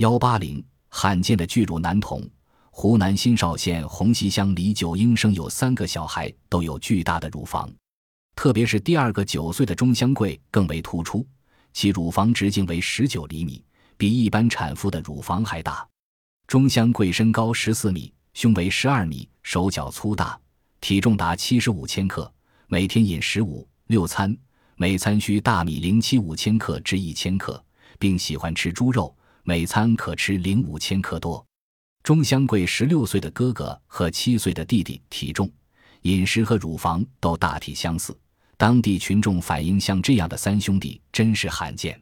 幺八零，罕见的巨乳男童。湖南新邵县红旗乡李九英生有三个小孩，都有巨大的乳房，特别是第二个九岁的钟香桂更为突出，其乳房直径为十九厘米，比一般产妇的乳房还大。钟香桂身高十四米，胸围十二米，手脚粗大，体重达七十五千克，每天饮食五六餐，每餐需大米零七五千克至一千克，并喜欢吃猪肉，每餐可吃零五千克多。钟香桂十六岁的哥哥和七岁的弟弟体重、饮食和乳房都大体相似。当地群众反映，像这样的三兄弟真是罕见。